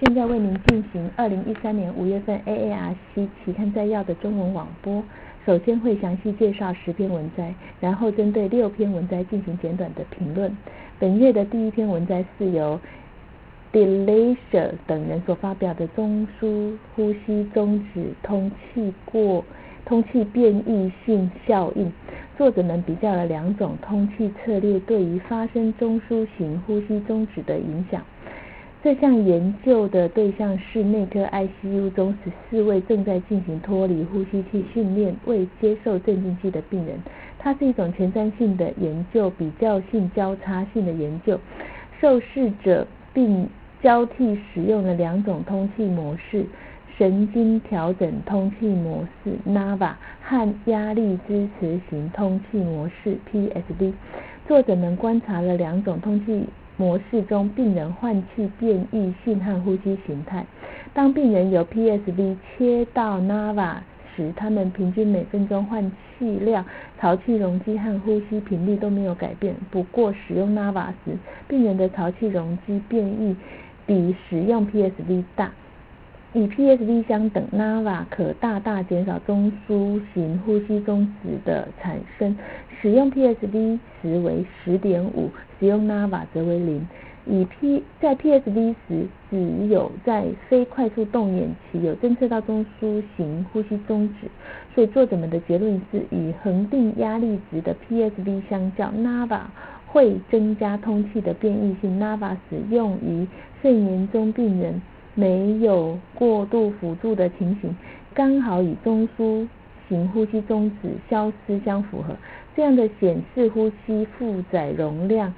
现在为您进行二零一三年五月份 AARC 期刊摘要的中文网播。首先会详细介绍十篇文摘，然后针对六篇文摘进行简短的评论。本月的第一篇文摘是由 d e l a c e r 等人所发表的中枢呼吸中止通气过通气变异性效应。作者们比较了两种通气策略对于发生中枢型呼吸中止的影响。这项研究的对象是内科 ICU 中十四位正在进行脱离呼吸器训练、未接受镇静剂的病人。它是一种前瞻性的研究、比较性交叉性的研究。受试者并交替使用了两种通气模式：神经调整通气模式 （NAVA） 和压力支持型通气模式 （PSV）。作者们观察了两种通气。模式中，病人换气变异性和呼吸形态。当病人由 PSV 切到 NAVA 时，他们平均每分钟换气量、潮气容积和呼吸频率都没有改变。不过，使用 NAVA 时，病人的潮气容积变异比使用 PSV 大。与 PSV 相等，NAVA 可大大减少中枢型呼吸中止的产生。使用 PSV 时为十点五，使用 NAVA 则为零。以 P 在 PSV 时，只有在非快速动眼期有侦测到中枢型呼吸中止。所以作者们的结论是，与恒定压力值的 PSV 相较，NAVA 会增加通气的变异性。NAVA 使用于睡眠中病人没有过度辅助的情形，刚好与中枢型呼吸中止消失相符合。这样的显示呼吸负载容量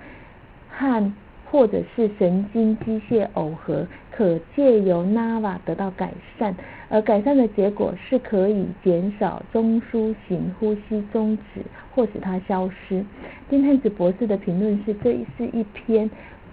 和或者是神经机械耦合，可借由 NAVA 得到改善，而改善的结果是可以减少中枢型呼吸中止或使它消失。丁汉子博士的评论是：这是一篇。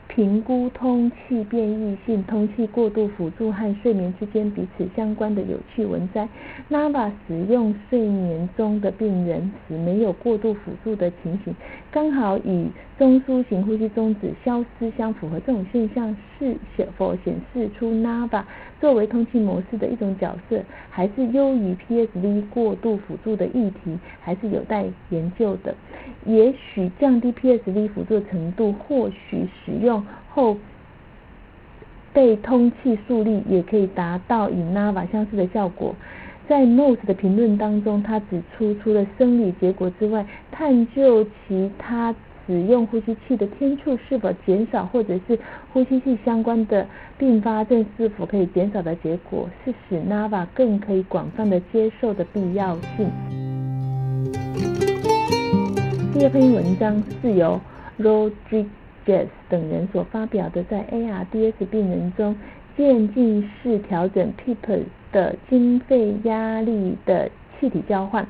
评估通气变异性、通气过度辅助和睡眠之间彼此相关的有趣文摘。NAVA 使用睡眠中的病人时没有过度辅助的情形，刚好与中枢型呼吸中止消失相符合。这种现象是否显示出 NAVA 作为通气模式的一种角色，还是优于 PSV 过度辅助的议题，还是有待研究的。也许降低 PSV 辅助程度，或许使用后被通气速率也可以达到与 NAVA 相似的效果。在 Moss 的评论当中，他指出，除了生理结果之外，探究其他使用呼吸器的天数是否减少，或者是呼吸器相关的并发症是否可以减少的结果，是使 NAVA 更可以广泛的接受的必要性。第二篇文章是由 Rodriguez 等人所发表的，在 ARDS 病人中渐进式调整 PEEP 的经肺压力的气体交换。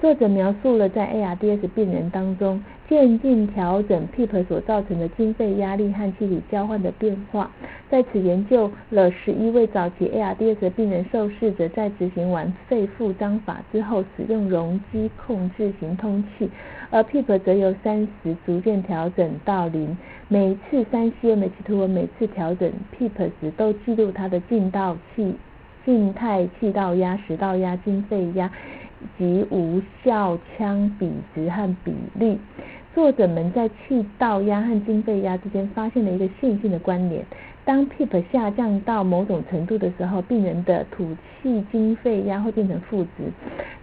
作者描述了在 ARDS 病人当中。渐进调整 PEEP 所造成的经肺压力和气体交换的变化。在此研究了十一位早期 ARDS 病人受试者，在执行完肺复张法之后，使用容积控制型通气，而 PEEP 则由三十逐渐调整到零。每次三 cm 图文每次调整 PEEP 时，都记录它的进道气、静态气道压、食道压、经肺压及无效腔比值和比例。作者们在气道压和经肺压之间发现了一个线性的关联。当 PEEP 下降到某种程度的时候，病人的吐气经肺压会变成负值。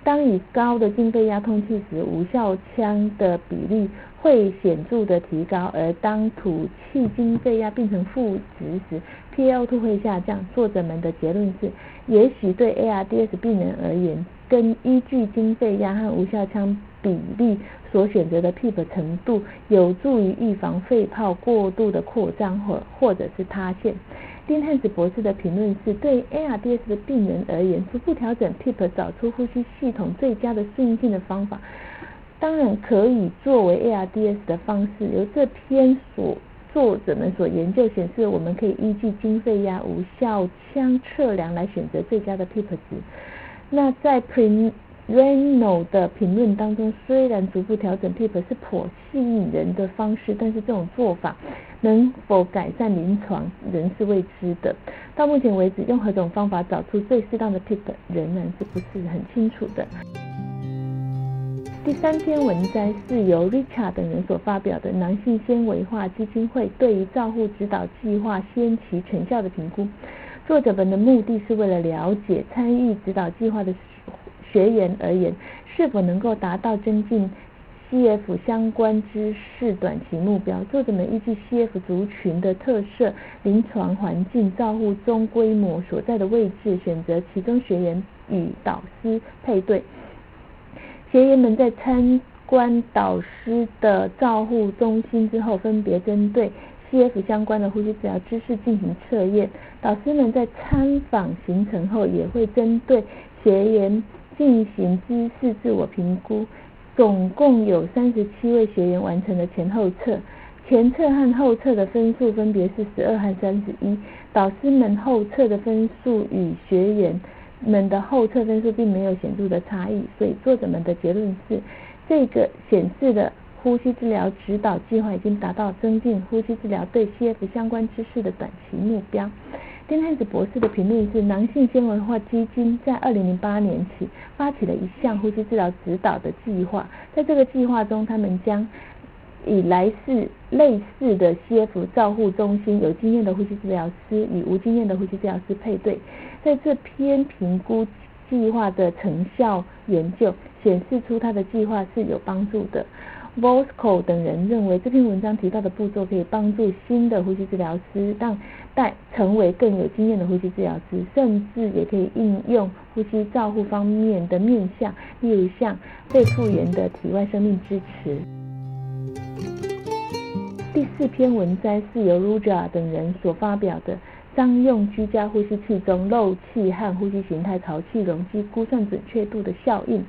当以高的经肺压通气时，无效腔的比例会显著的提高；而当吐气经肺压变成负值时，PaO2 会下降。作者们的结论是：也许对 ARDS 病人而言，跟依据经肺压和无效腔比例。所选择的 PEEP 程度有助于预防肺泡过度的扩张或或者是塌陷。丁汉子博士的评论是：对 ARDS 的病人而言，逐步调整 PEEP，找出呼吸系统最佳的适应性的方法，当然可以作为 ARDS 的方式。由这篇所作者们所研究显示，我们可以依据经肺压、无效腔测量来选择最佳的 PEEP 值。那在 Pre Reno 的评论当中，虽然逐步调整 PEEP 是颇吸引人的方式，但是这种做法能否改善临床仍是未知的。到目前为止，用何种方法找出最适当的 PEEP 仍然是不是很清楚的。第三篇文摘是由 Richard 等人所发表的男性纤维化基金会对于照护指导计划先期成效的评估。作者们的目的是为了了解参与指导计划的。学员而言，是否能够达到增进 CF 相关知识短期目标？作者们依据 CF 族群的特色、临床环境、照护中规模所在的位置，选择其中学员与导师配对。学员们在参观导师的照护中心之后，分别针对 CF 相关的呼吸治疗知识进行测验。导师们在参访行程后，也会针对学员。进行知识自我评估，总共有三十七位学员完成了前后测，前测和后测的分数分别是十二和三十一。导师们后测的分数与学员们的后测分数并没有显著的差异，所以作者们的结论是，这个显示的呼吸治疗指导计划已经达到增进呼吸治疗对 CF 相关知识的短期目标。丁汉子博士的评论是：囊性纤维化基金在二零零八年起发起了一项呼吸治疗指导的计划，在这个计划中，他们将以来自类似的 CF 照护中心有经验的呼吸治疗师与无经验的呼吸治疗师配对，在这篇评估计划的成效研究显示出，他的计划是有帮助的。Vosco 等人认为，这篇文章提到的步骤可以帮助新的呼吸治疗师让带成为更有经验的呼吸治疗师，甚至也可以应用呼吸照护方面的面向，例如像肺复原的体外生命支持。第四篇文摘是由 Ruja 等人所发表的商用居家呼吸器中漏气和呼吸形态潮气容积估算准确度的效应，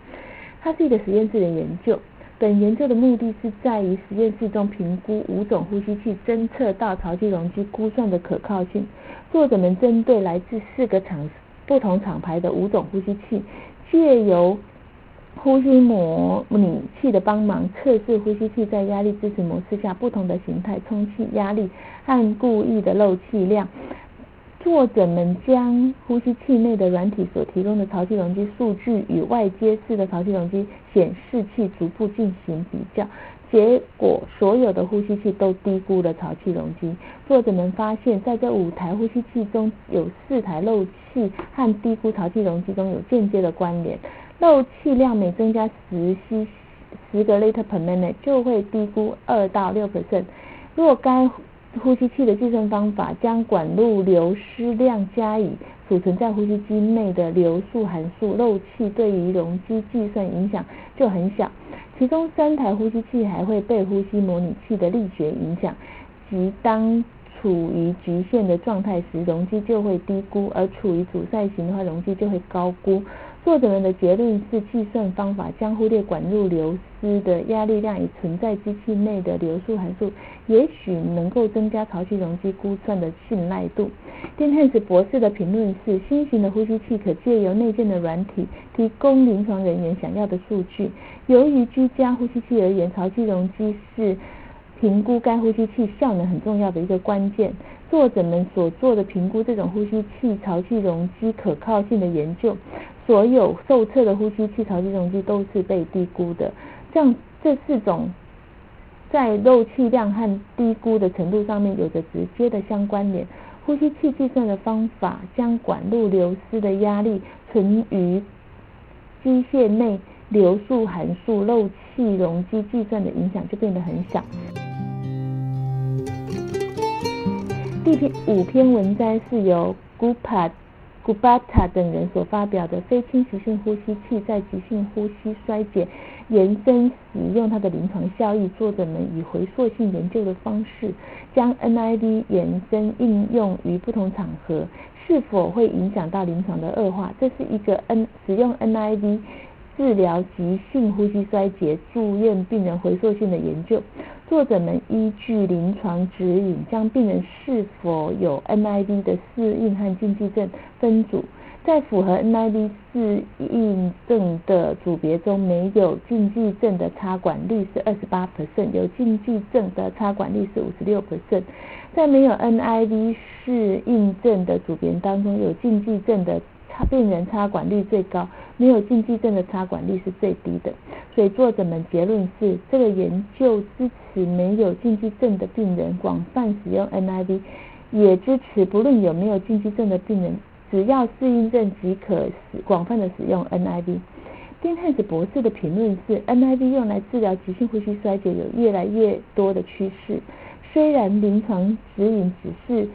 它是一个实验室的研究。本研究的目的是在于实验室中评估五种呼吸器侦测到潮气容积估算的可靠性。作者们针对来自四个厂不同厂牌的五种呼吸器，借由呼吸模拟器的帮忙，测试呼吸器在压力支持模式下不同的形态充气压力和故意的漏气量。作者们将呼吸器内的软体所提供的潮气容积数据与外接式的潮气容积显示器逐步进行比较，结果所有的呼吸器都低估了潮气容积。作者们发现，在这五台呼吸器中有四台漏气和低估潮气容积中有间接的关联。漏气量每增加十 c 十个 liter per minute 就会低估二到六 percent。若该呼吸器的计算方法将管路流失量加以储存在呼吸机内的流速函数，漏气对于容积计算影响就很小。其中三台呼吸器还会被呼吸模拟器的力学影响，即当处于局限的状态时，容积就会低估；而处于阻塞型的话，容积就会高估。作者们的结论是，计算方法将忽略管路流失的压力量与存在机器内的流速函数，也许能够增加潮气容积估算的信赖度。丁汉斯博士的评论是：新型的呼吸器可借由内建的软体提供临床人员想要的数据。由于居家呼吸器而言，潮气容积是评估该呼吸器效能很重要的一个关键。作者们所做的评估这种呼吸器潮气容积可靠性的研究。所有受测的呼吸器潮气容积都是被低估的，这样这四种在漏气量和低估的程度上面有着直接的相关联。呼吸器计算的方法将管路流失的压力存于机械内流速函数漏气容积计算的影响就变得很小。第五篇文摘是由 Gupa。古巴塔等人所发表的非侵袭性呼吸器在急性呼吸衰竭延伸使用它的临床效益，作者们以回溯性研究的方式将 NID 延伸应用于不同场合，是否会影响到临床的恶化？这是一个 N 使用 NIV。治疗急性呼吸衰竭住院病人回溯性的研究，作者们依据临床指引，将病人是否有 NIV 的适应和禁忌症分组，在符合 NIV 适应症的组别中，没有禁忌症的插管率是二十八 percent，有禁忌症的插管率是五十六 percent。在没有 NIV 适应症的组别当中，有禁忌症的病人插管率最高，没有禁忌症的插管率是最低的。所以作者们结论是，这个研究支持没有禁忌症的病人广泛使用 NIV，也支持不论有没有禁忌症的病人，只要适应症即可使广泛的使用 NIV。丁汉斯博士的评论是，NIV 用来治疗急性呼吸衰竭有越来越多的趋势。虽然临床指引只是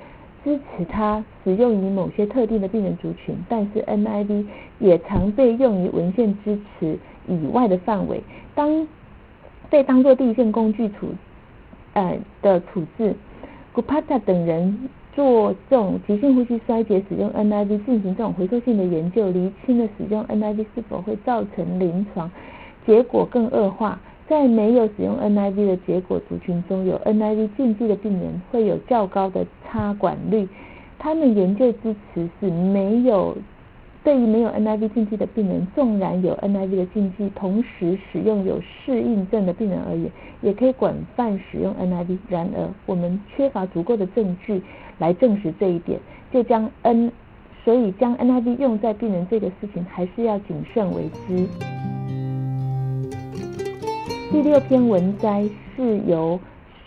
支持它使用于某些特定的病人族群，但是 NIV 也常被用于文献支持以外的范围，当被当作第一线工具处呃的处置。Gupta 等人做这种急性呼吸衰竭使用 NIV 进行这种回溯性的研究，厘清了使用 NIV 是否会造成临床结果更恶化。在没有使用 NIV 的结果族群中，有 NIV 禁忌的病人会有较高的插管率。他们研究支持是没有对于没有 NIV 禁忌的病人，纵然有 NIV 的禁忌，同时使用有适应症的病人而言，也可以广泛使用 NIV。然而，我们缺乏足够的证据来证实这一点，就将 N 所以将 NIV 用在病人这个事情，还是要谨慎为之。第六篇文摘是由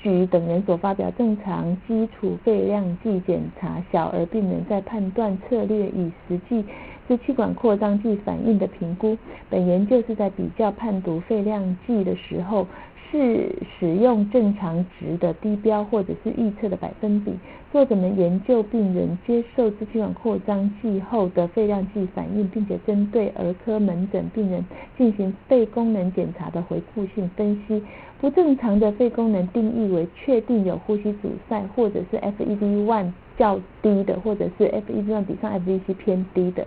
许等人所发表，正常基础肺量计检查小儿病人在判断策略与实际支气管扩张剂反应的评估。本研究是在比较判读肺量计的时候。是使用正常值的低标或者是预测的百分比。作者们研究病人接受支气管扩张剂后的肺量计反应，并且针对儿科门诊病人进行肺功能检查的回顾性分析。不正常的肺功能定义为确定有呼吸阻塞，或者是 FEV1 较低的，或者是 FEV1 比上 FVC 偏低的。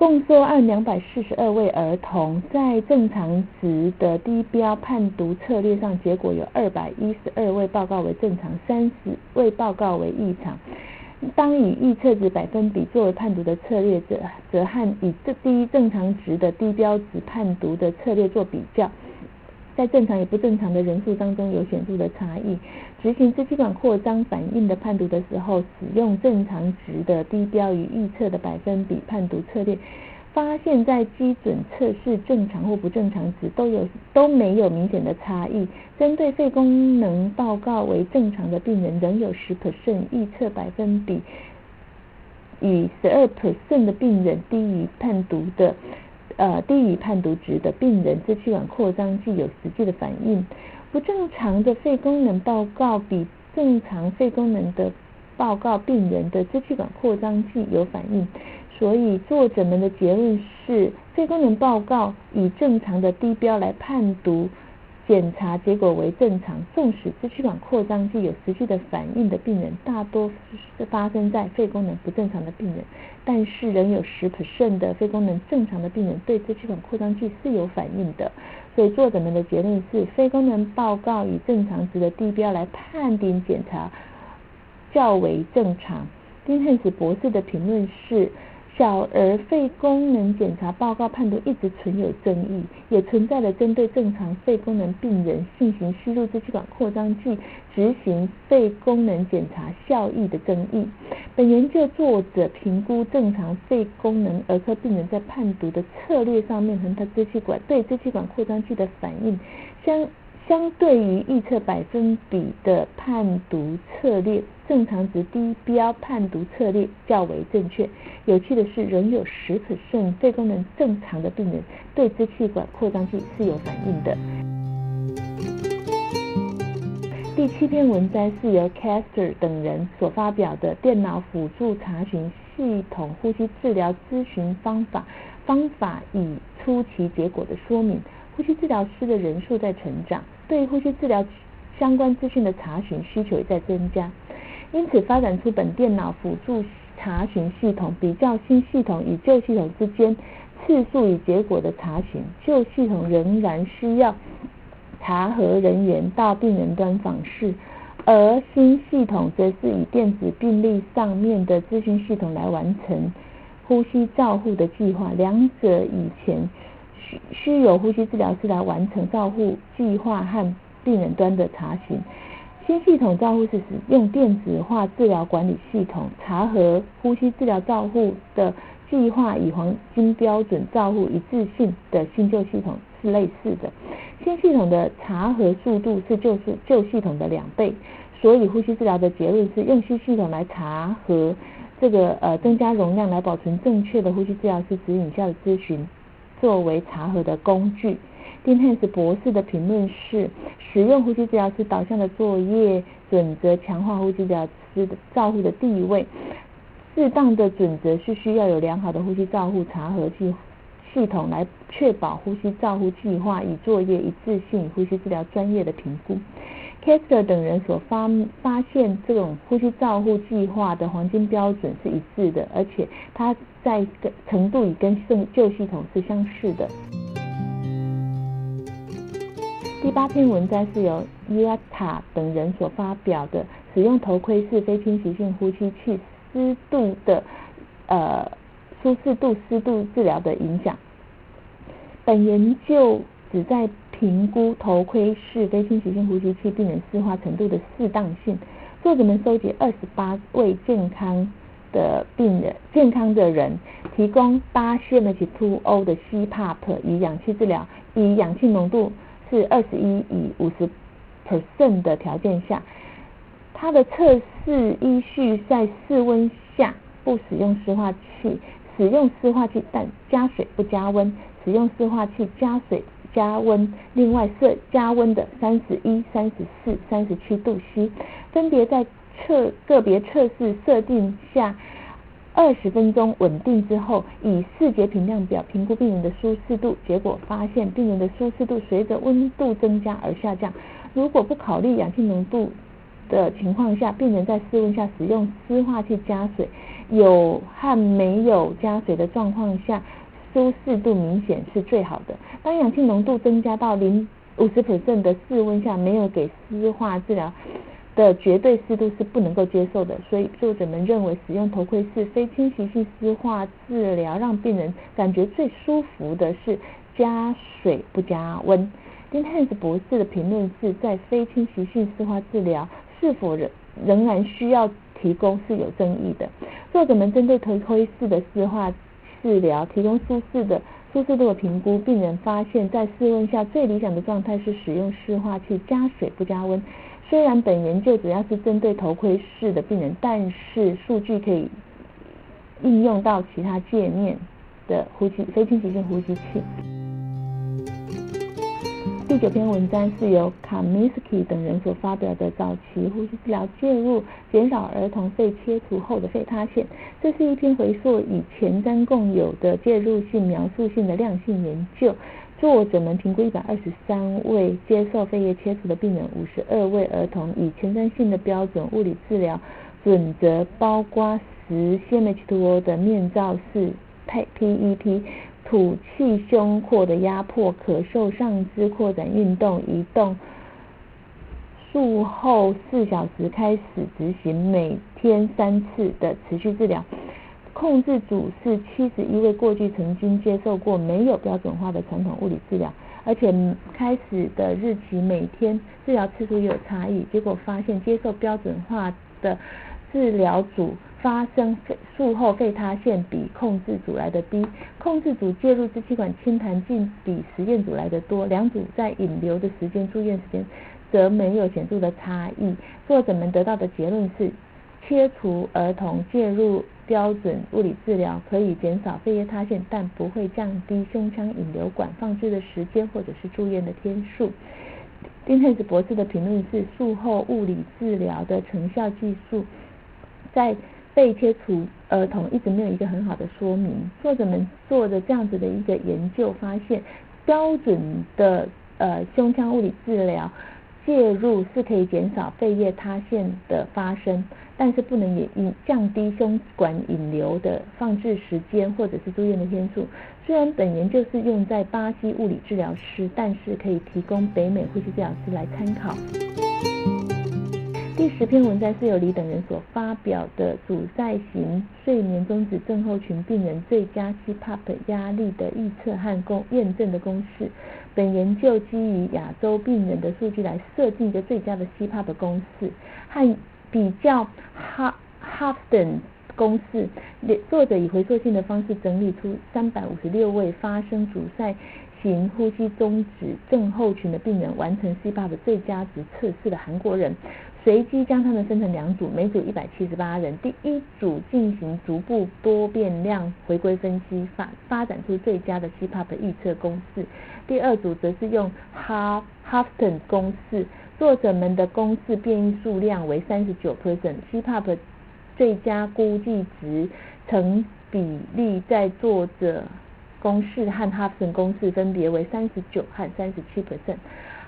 共作案两百四十二位儿童，在正常值的低标判读策略上，结果有二百一十二位报告为正常，三十位报告为异常。当以预测值百分比作为判读的策略，则则和以这低正常值的低标值判读的策略做比较。在正常与不正常的人数当中有显著的差异。执行支气管扩张反应的判读的时候，使用正常值的低标与预测的百分比判读策略，发现，在基准测试正常或不正常值都有都没有明显的差异。针对肺功能报告为正常的病人，仍有十 percent 预测百分比与十二 percent 的病人低于判读的。呃，低于判读值的病人，支气管扩张剂有实际的反应。不正常的肺功能报告比正常肺功能的报告，病人的支气管扩张剂有反应。所以作者们的结论是，肺功能报告以正常的低标来判读。检查结果为正常，纵使支气管扩张剂有实际的反应的病人，大多是发生在肺功能不正常的病人，但是仍有十 percent 的肺功能正常的病人对支气管扩张剂是有反应的。所以作者们的结论是，肺功能报告以正常值的地标来判定检查较为正常。丁汉斯博士的评论是。小儿肺功能检查报告判读一直存有争议，也存在了针对正常肺功能病人进行吸入支气管扩张剂执行肺功能检查效益的争议。本研究作者评估正常肺功能儿科病人在判读的策略上面和他支气管对支气管扩张剂的反应相。相对于预测百分比的判读策略，正常值低标判读策略较为正确。有趣的是，仍有十次肾肺功能正常的病人对支气管扩张剂是有反应的。第七篇文章是由 Caster 等人所发表的电脑辅助查询系统呼吸治疗咨询方法方法与初期结果的说明。呼吸治疗师的人数在成长。对呼吸治疗相关资讯的查询需求也在增加，因此发展出本电脑辅助查询系统，比较新系统与旧系统之间次数与结果的查询。旧系统仍然需要查核人员到病人端访视，而新系统则是以电子病历上面的资讯系统来完成呼吸照护的计划，两者以前需需有呼吸治疗师来完成照护计划和病人端的查询。新系统照护是使用电子化治疗管理系统，查核呼吸治疗照护的计划与黄金标准照护一致性的新旧系统是类似的。新系统的查核速度是旧是旧系统的两倍，所以呼吸治疗的结论是用新系统来查核这个呃增加容量来保存正确的呼吸治疗师指引下的咨询，作为查核的工具。丁汉斯博士的评论是：使用呼吸治疗师导向的作业准则，强化呼吸治疗师的照护的地位。适当的准则是需要有良好的呼吸照护查核系系统来确保呼吸照护计划与作业一致性，呼吸治疗专业的评估。Kester 等人所发发现，这种呼吸照护计划的黄金标准是一致的，而且它在程度与跟圣旧系统是相似的。第八篇文章是由伊亚塔等人所发表的，使用头盔式非侵袭性呼吸器湿度的呃舒适度湿度治疗的影响。本研究旨在评估头盔式非侵袭性呼吸器病人湿化程度的适当性。作者们收集二十八位健康的病人，健康的人，提供八 cmH2O 的 CPAP 以氧气治疗，以氧气浓度。是二十一以五十 percent 的条件下，它的测试依序在室温下不使用湿化器，使用湿化器但加水不加温，使用湿化器加水加温，另外设加温的三十一、三十四、三十七度 C，分别在测个别测试设定下。二十分钟稳定之后，以视觉评量表评估病人的舒适度，结果发现病人的舒适度随着温度增加而下降。如果不考虑氧气浓度的情况下，病人在室温下使用湿化器加水，有和没有加水的状况下，舒适度明显是最好的。当氧气浓度增加到零五十 percent 的室温下，没有给湿化治疗。的绝对湿度是不能够接受的，所以作者们认为使用头盔式非侵袭性湿化治疗，让病人感觉最舒服的是加水不加温。丁汉斯博士的评论是在非侵袭性湿化治疗是否仍仍然需要提供是有争议的。作者们针对头盔式的湿化治疗提供舒适的舒适度的评估，病人发现，在室温下最理想的状态是使用湿化器加水不加温。虽然本研究主要是针对头盔式的病人，但是数据可以应用到其他界面的呼吸非侵袭性呼吸器。第九篇文章是由卡米斯基等人所发表的早期呼吸治疗介入减少儿童肺切除后的肺塌陷。这是一篇回溯以前瞻共有的介入性描述性的量性研究。作者们评估一百二十三位接受肺叶切除的病人，五十二位儿童，以前瞻性的标准物理治疗准则，包括十 cmH2O 的面罩式 PEP，吐气胸廓的压迫，咳嗽上肢扩展运动，移动，术后四小时开始执行每天三次的持续治疗。控制组是七十一位过去曾经接受过没有标准化的传统物理治疗，而且开始的日期每天治疗次数也有差异。结果发现，接受标准化的治疗组发生术后肺塌陷比控制组来的低，控制组介入支气管清痰镜比实验组来的多。两组在引流的时间、住院时间则没有显著的差异。作者们得到的结论是。切除儿童介入标准物理治疗可以减少肺叶塌陷，但不会降低胸腔引流管放置的时间或者是住院的天数。丁佩斯博士的评论是：术后物理治疗的成效技术在肺切除儿童一直没有一个很好的说明。作者们做的这样子的一个研究发现，标准的呃胸腔物理治疗介入是可以减少肺叶塌陷的发生。但是不能也引降低胸管引流的放置时间或者是住院的天数。虽然本研究是用在巴西物理治疗师，但是可以提供北美呼吸治疗师来参考。第十篇文摘是由李等人所发表的阻塞型睡眠中止症候群病人最佳 CPAP 压力的预测和公验证的公式。本研究基于亚洲病人的数据来设定一个最佳的 CPAP 公式，和比较 Ha Hafton 公式。作者以回溯性的方式整理出三百五十六位发生阻塞型呼吸中止症候群的病人完成 CPAP 最佳值测试的韩国人。随机将他们分成两组，每组一百七十八人。第一组进行逐步多变量回归分析，发发展出最佳的 CPAP 预测公式。第二组则是用 Ha Hafton 公式，作者们的公式变异数量为三十九 percent，CPAP 最佳估计值成比例在作者公式和 Hafton 公式分别为三十九和三十七 percent。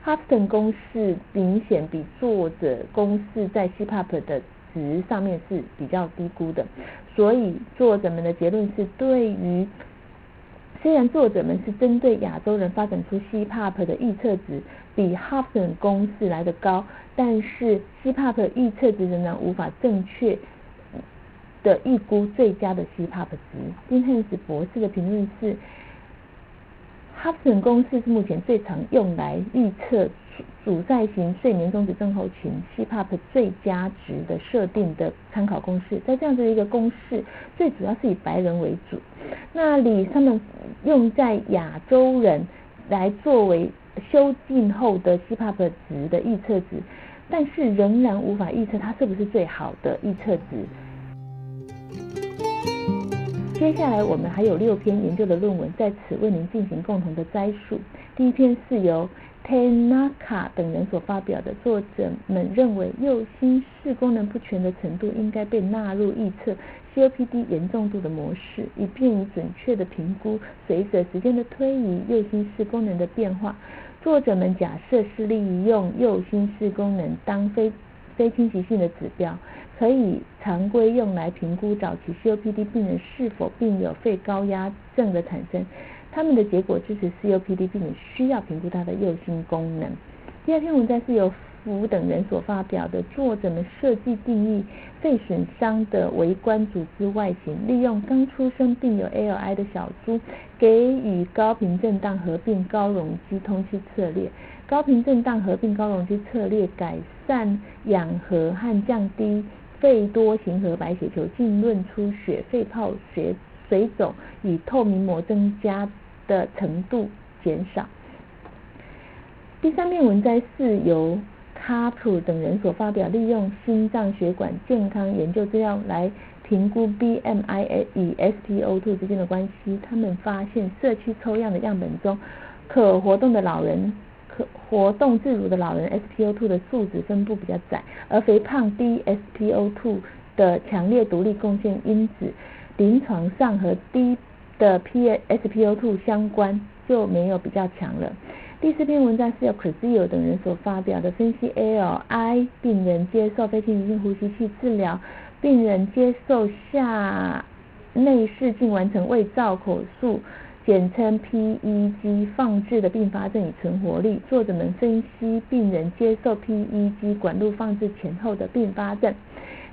哈弗顿公式明显比作者公式在 CPAP 的值上面是比较低估的，所以作者们的结论是，对于虽然作者们是针对亚洲人发展出 CPAP 的预测值比哈弗顿公式来的高，但是 CPAP 预测值仍然无法正确的预估最佳的 CPAP 值。金汉斯博士的评论是。哈弗顿公式是目前最常用来预测阻塞型睡眠中止症候群 CPAP 最佳值的设定的参考公式。在这样子的一个公式，最主要是以白人为主，那里他们用在亚洲人来作为修订后的 CPAP 值的预测值，但是仍然无法预测它是不是最好的预测值。接下来我们还有六篇研究的论文在此为您进行共同的摘述。第一篇是由 Tanaka 等人所发表的，作者们认为右心室功能不全的程度应该被纳入预测 COPD 严重度的模式，以便于准确的评估随着时间的推移右心室功能的变化。作者们假设是利用右心室功能当非非侵袭性的指标。可以常规用来评估早期 COPD 病人是否并有肺高压症的产生。他们的结果支持 COPD 病人需要评估他的右心功能。第二篇文章是由福等人所发表的，作者们设计定义肺损伤的微观组织外形，利用刚出生并有 ALI 的小猪，给予高频震荡合并高容积通气策略。高频震荡合并高容积策略改善氧合和降低。肺多型核白血球浸润出血、肺泡血水肿与透明膜增加的程度减少。第三篇文摘是由卡普等人所发表，利用心脏血管健康研究资料来评估 BMI 与 SpO2 之间的关系。他们发现社区抽样的样本中，可活动的老人。可活动自如的老人 SpO2 的数值分布比较窄，而肥胖低 SpO2 的强烈独立贡献因子，临床上和低的 P SpO2 相关就没有比较强了。第四篇文章是由 Crisio 等人所发表的，分析 ALI 病人接受非侵袭性呼吸器治疗，病人接受下内视镜完成胃造口术。简称 PEG 放置的并发症与存活率。作者们分析病人接受 PEG 管路放置前后的并发症。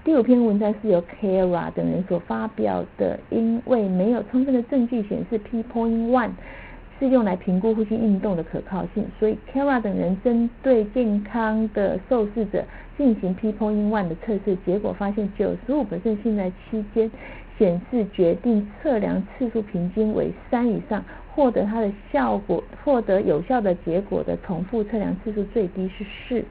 第五篇文章是由 Kara 等人所发表的，因为没有充分的证据显示 P point one 是用来评估呼吸运动的可靠性，所以 Kara 等人针对健康的受试者进行 P point one 的测试，结果发现九十五信赖期间。显示决定测量次数平均为三以上，获得它的效果，获得有效的结果的重复测量次数最低是四。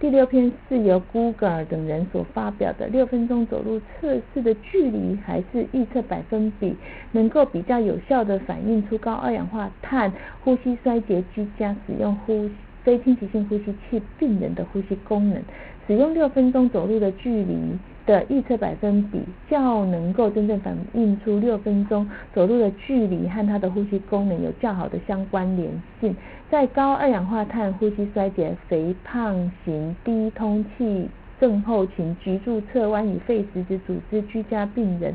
第六篇是由 Google 等人所发表的六分钟走路测试的距离还是预测百分比，能够比较有效的反映出高二氧化碳呼吸衰竭居家使用呼非侵袭性呼吸器病人的呼吸功能。使用六分钟走路的距离。的预测百分比较能够真正反映出六分钟走路的距离和它的呼吸功能有较好的相关联性。在高二氧化碳呼吸衰竭、肥胖型低通气症候群、局柱侧弯与肺实质组织居家病人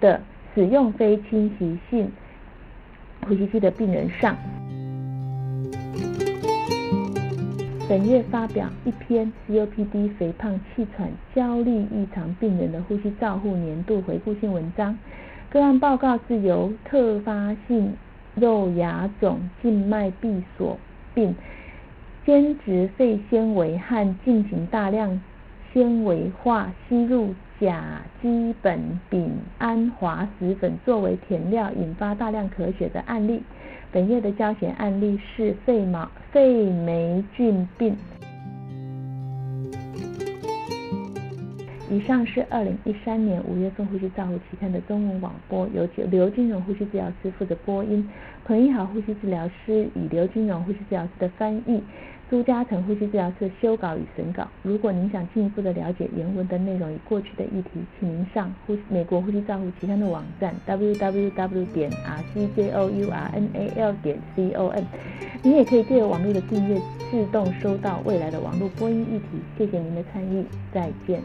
的使用非侵袭性呼吸器的病人上。本月发表一篇 COPD 肥胖、气喘、焦虑异常病人的呼吸照护年度回顾性文章。个案报告是由特发性肉芽肿静脉闭锁病、间质肺纤维和进行大量纤维化吸入甲基苯丙胺滑石粉作为填料，引发大量咳血的案例。本月的教学案例是肺毛肺霉菌病。以上是二零一三年五月份《呼吸照护期刊》的中文网播，由刘金荣呼吸治疗师负责播音，彭一豪呼吸治疗师与刘金荣呼吸治疗师的翻译，朱家成呼吸治疗师修稿与审稿。如果您想进一步的了解原文的内容与过去的议题，请您上呼美国呼吸照护期刊的网站 www 点 rcjournal 点 com。您也可以借由网络的订阅，自动收到未来的网络播音议题。谢谢您的参与，再见。